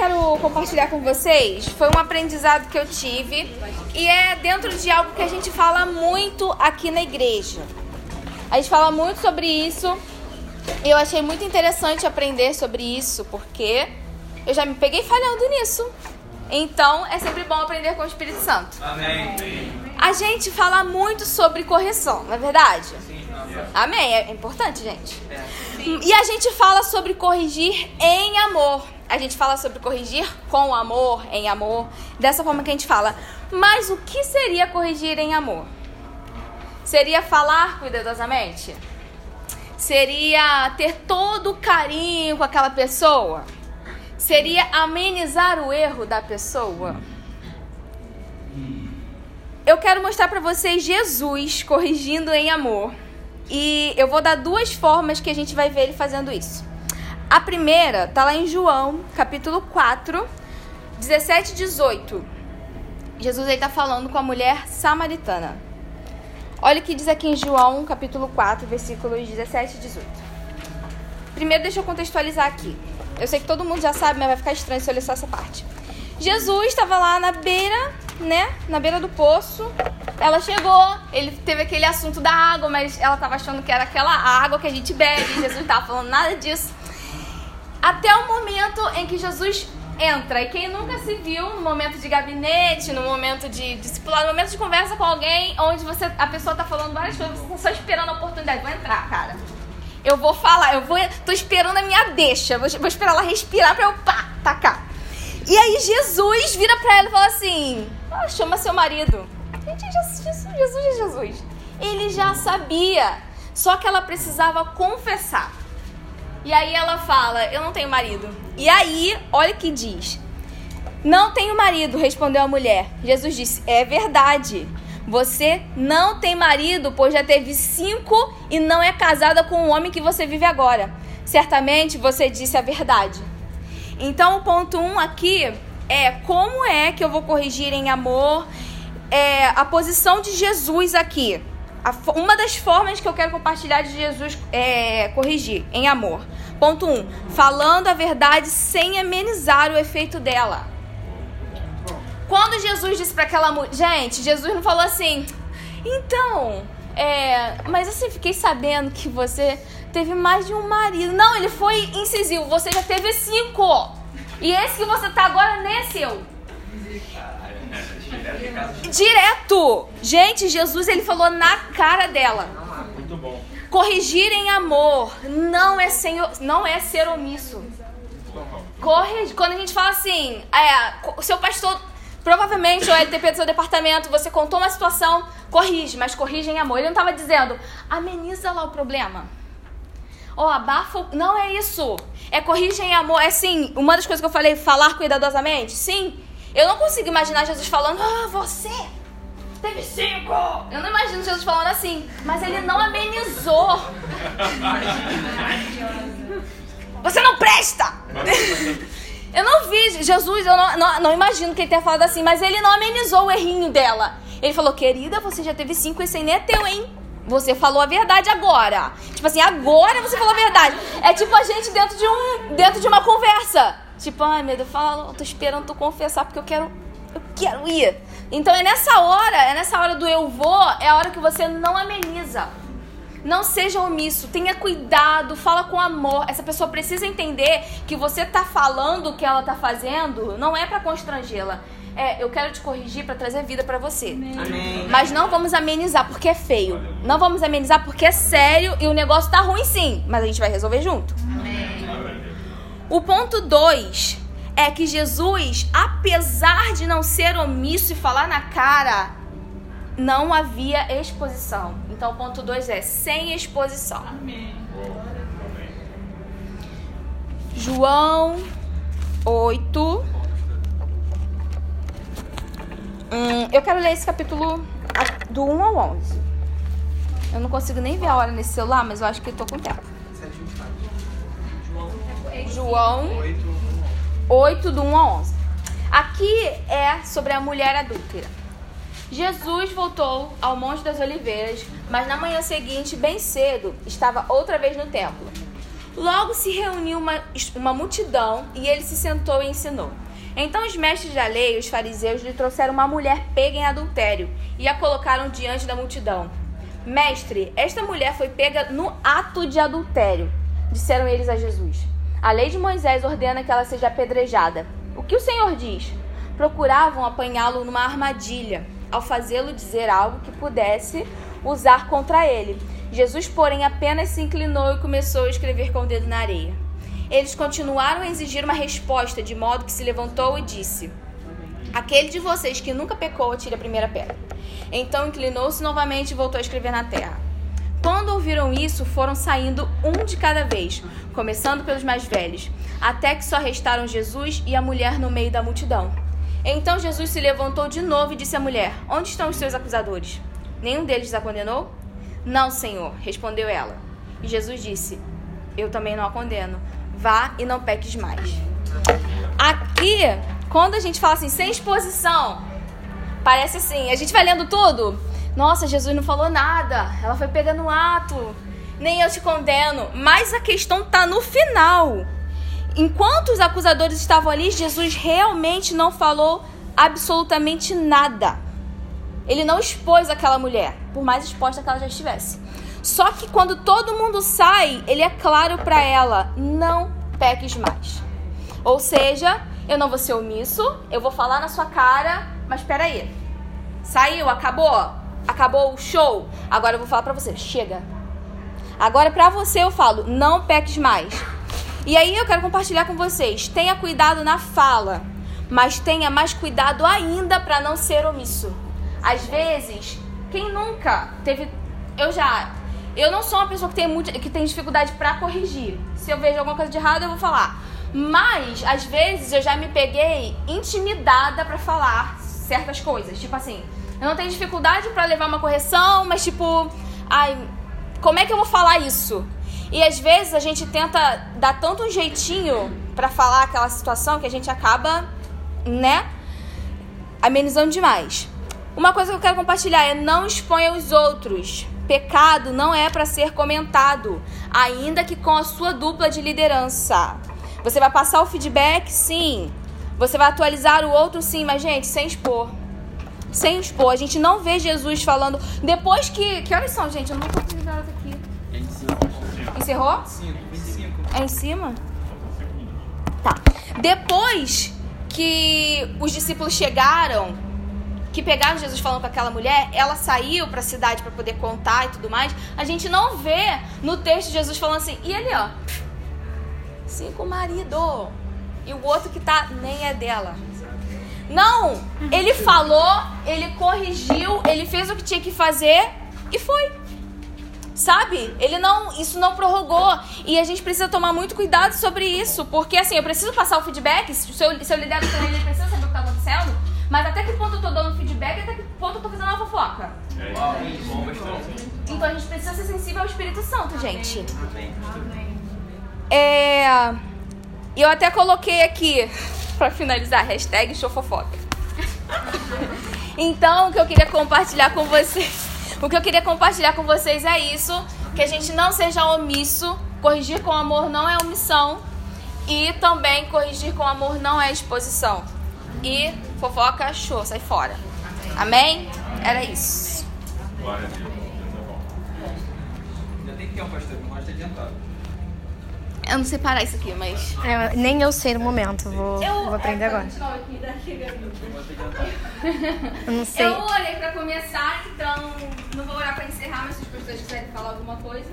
quero compartilhar com vocês foi um aprendizado que eu tive e é dentro de algo que a gente fala muito aqui na igreja. A gente fala muito sobre isso e eu achei muito interessante aprender sobre isso porque eu já me peguei falhando nisso. Então é sempre bom aprender com o Espírito Santo. Amém. A gente fala muito sobre correção, não é verdade? Sim. Amém. É importante, gente. E a gente fala sobre corrigir em amor. A gente fala sobre corrigir com amor, em amor. Dessa forma que a gente fala. Mas o que seria corrigir em amor? Seria falar cuidadosamente? Seria ter todo o carinho com aquela pessoa? Seria amenizar o erro da pessoa? Eu quero mostrar para vocês Jesus corrigindo em amor. E eu vou dar duas formas que a gente vai ver ele fazendo isso. A primeira tá lá em João, capítulo 4, 17 e 18. Jesus aí tá falando com a mulher samaritana. Olha o que diz aqui em João, capítulo 4, versículos 17 e 18. Primeiro, deixa eu contextualizar aqui. Eu sei que todo mundo já sabe, mas vai ficar estranho se eu ler só essa parte. Jesus estava lá na beira, né? Na beira do poço. Ela chegou, ele teve aquele assunto da água, mas ela estava achando que era aquela água que a gente bebe. Jesus não estava falando nada disso. Até o momento em que Jesus entra. E quem nunca se viu no momento de gabinete, no momento de discipular, no momento de conversa com alguém, onde você, a pessoa tá falando várias coisas, você tá só esperando a oportunidade. Vou entrar, cara. Eu vou falar, eu vou. tô esperando a minha deixa. Vou, vou esperar ela respirar pra eu pá, tacar. E aí Jesus vira pra ela e fala assim: ah, chama seu marido. Gente, Jesus, Jesus, Jesus é Jesus. Ele já sabia, só que ela precisava confessar. E aí ela fala: Eu não tenho marido. E aí, olha o que diz: Não tenho marido, respondeu a mulher. Jesus disse: É verdade. Você não tem marido, pois já teve cinco e não é casada com o homem que você vive agora. Certamente você disse a verdade. Então, o ponto um aqui é como é que eu vou corrigir em amor é, a posição de Jesus aqui. A, uma das formas que eu quero compartilhar de Jesus é corrigir em amor. Ponto 1. Um, falando a verdade sem amenizar o efeito dela. Quando Jesus disse para aquela mulher. Gente, Jesus não falou assim. Então, é, mas assim, fiquei sabendo que você teve mais de um marido. Não, ele foi incisivo. Você já teve cinco. E esse que você tá agora nem é seu. Direto. Gente, Jesus ele falou na cara dela. Muito bom. Corrigir em amor não é, sem, não é ser omisso. Corrigir, quando a gente fala assim, é, o seu pastor, provavelmente o LTP do seu departamento, você contou uma situação, corrige, mas corrige em amor. Ele não estava dizendo, ameniza lá o problema. Ó, oh, abafa. Não é isso. É corrige em amor. É assim, uma das coisas que eu falei, falar cuidadosamente. Sim. Eu não consigo imaginar Jesus falando, ah, você teve cinco. Eu não imagino Jesus falando assim, mas ele não amenizou. Você não presta! Eu não vi Jesus, eu não, não, não, imagino que ele tenha falado assim, mas ele não amenizou o errinho dela. Ele falou, querida, você já teve cinco, esse aí nem é teu, hein? Você falou a verdade agora. Tipo assim, agora você falou a verdade. É tipo a gente dentro de um, dentro de uma conversa. Tipo, ai meu Deus, fala, tô esperando tu confessar porque eu quero, eu quero ir. Então é nessa hora, é nessa hora do eu vou, é a hora que você não ameniza. Não seja omisso, tenha cuidado, fala com amor. Essa pessoa precisa entender que você tá falando o que ela tá fazendo, não é para constrangê-la. É, eu quero te corrigir para trazer vida para você. Amém. Mas não vamos amenizar porque é feio. Não vamos amenizar porque é sério e o negócio tá ruim sim, mas a gente vai resolver junto. O ponto 2 é que Jesus, apesar de não ser omisso e falar na cara, não havia exposição. Então, o ponto 2 é sem exposição. Amém. João 8. Hum, eu quero ler esse capítulo do 1 ao 11. Eu não consigo nem ver a hora nesse celular, mas eu acho que tô com tempo. João 8, do 1 a 11. Aqui é sobre a mulher adúltera. Jesus voltou ao Monte das Oliveiras, mas na manhã seguinte, bem cedo, estava outra vez no templo. Logo se reuniu uma, uma multidão e ele se sentou e ensinou. Então os mestres da lei, os fariseus, lhe trouxeram uma mulher pega em adultério e a colocaram diante da multidão. Mestre, esta mulher foi pega no ato de adultério, disseram eles a Jesus. A lei de Moisés ordena que ela seja apedrejada. O que o Senhor diz? Procuravam apanhá-lo numa armadilha, ao fazê-lo dizer algo que pudesse usar contra ele. Jesus, porém, apenas se inclinou e começou a escrever com o dedo na areia. Eles continuaram a exigir uma resposta, de modo que se levantou e disse: Aquele de vocês que nunca pecou, atire a primeira pedra. Então inclinou-se novamente e voltou a escrever na terra. Quando ouviram isso, foram saindo um de cada vez, começando pelos mais velhos, até que só restaram Jesus e a mulher no meio da multidão. Então Jesus se levantou de novo e disse à mulher: Onde estão os seus acusadores? Nenhum deles a condenou? Não, Senhor, respondeu ela. E Jesus disse: Eu também não a condeno. Vá e não peques mais. Aqui, quando a gente fala assim, sem exposição, parece assim, a gente vai lendo tudo. Nossa, Jesus não falou nada. Ela foi pegando um ato. Nem eu te condeno. Mas a questão tá no final. Enquanto os acusadores estavam ali, Jesus realmente não falou absolutamente nada. Ele não expôs aquela mulher, por mais exposta que ela já estivesse. Só que quando todo mundo sai, ele é claro para ela: não peques mais. Ou seja, eu não vou ser omisso, eu vou falar na sua cara, mas espera aí. Saiu, acabou, acabou o show. Agora eu vou falar para você, chega. Agora para você eu falo, não peques mais. E aí eu quero compartilhar com vocês, tenha cuidado na fala, mas tenha mais cuidado ainda para não ser omisso. Às vezes, quem nunca teve eu já eu não sou uma pessoa que tem, muito, que tem dificuldade para corrigir. Se eu vejo alguma coisa de errado, eu vou falar. Mas, às vezes, eu já me peguei intimidada para falar certas coisas. Tipo assim, eu não tenho dificuldade para levar uma correção, mas tipo, ai, como é que eu vou falar isso? E às vezes a gente tenta dar tanto um jeitinho para falar aquela situação que a gente acaba, né, amenizando demais. Uma coisa que eu quero compartilhar é não exponha os outros. Pecado não é para ser comentado, ainda que com a sua dupla de liderança. Você vai passar o feedback, sim. Você vai atualizar o outro, sim, mas gente, sem expor. Sem expor. A gente não vê Jesus falando. Depois que. Que horas são, gente? Eu não vou conseguir horas aqui. Encerrou? 5, 25. É em cima? Tá. Depois que os discípulos chegaram que pegaram Jesus falando com aquela mulher, ela saiu para a cidade para poder contar e tudo mais. A gente não vê no texto Jesus falando assim, e ele, ó, cinco marido. E o outro que tá nem é dela. Não, ele falou, ele corrigiu, ele fez o que tinha que fazer e foi. Sabe? Ele não, isso não prorrogou. E a gente precisa tomar muito cuidado sobre isso, porque assim, eu preciso passar o feedback, se eu, se eu lidero com ele, ele precisa saber o que tá acontecendo. Mas até que ponto eu tô dando feedback, até que ponto eu tô fazendo uma fofoca. Então a gente precisa ser sensível ao Espírito Santo, gente. É. Eu até coloquei aqui, pra finalizar, hashtag showfofoca. Então, o que eu queria compartilhar com vocês. O que eu queria compartilhar com vocês é isso: que a gente não seja omisso. Corrigir com amor não é omissão. E também corrigir com amor não é exposição. E fofoca, show, sai fora. Amém? Era isso. Glória a Deus. Tem tempo, pastor, não adiantado. Eu não sei parar isso aqui, mas. É, nem eu sei no momento, vou, Eu, vou aprender é, agora. Eu não sei. Eu orei pra começar, então não vou orar pra encerrar, mas se os pastores quiserem falar alguma coisa.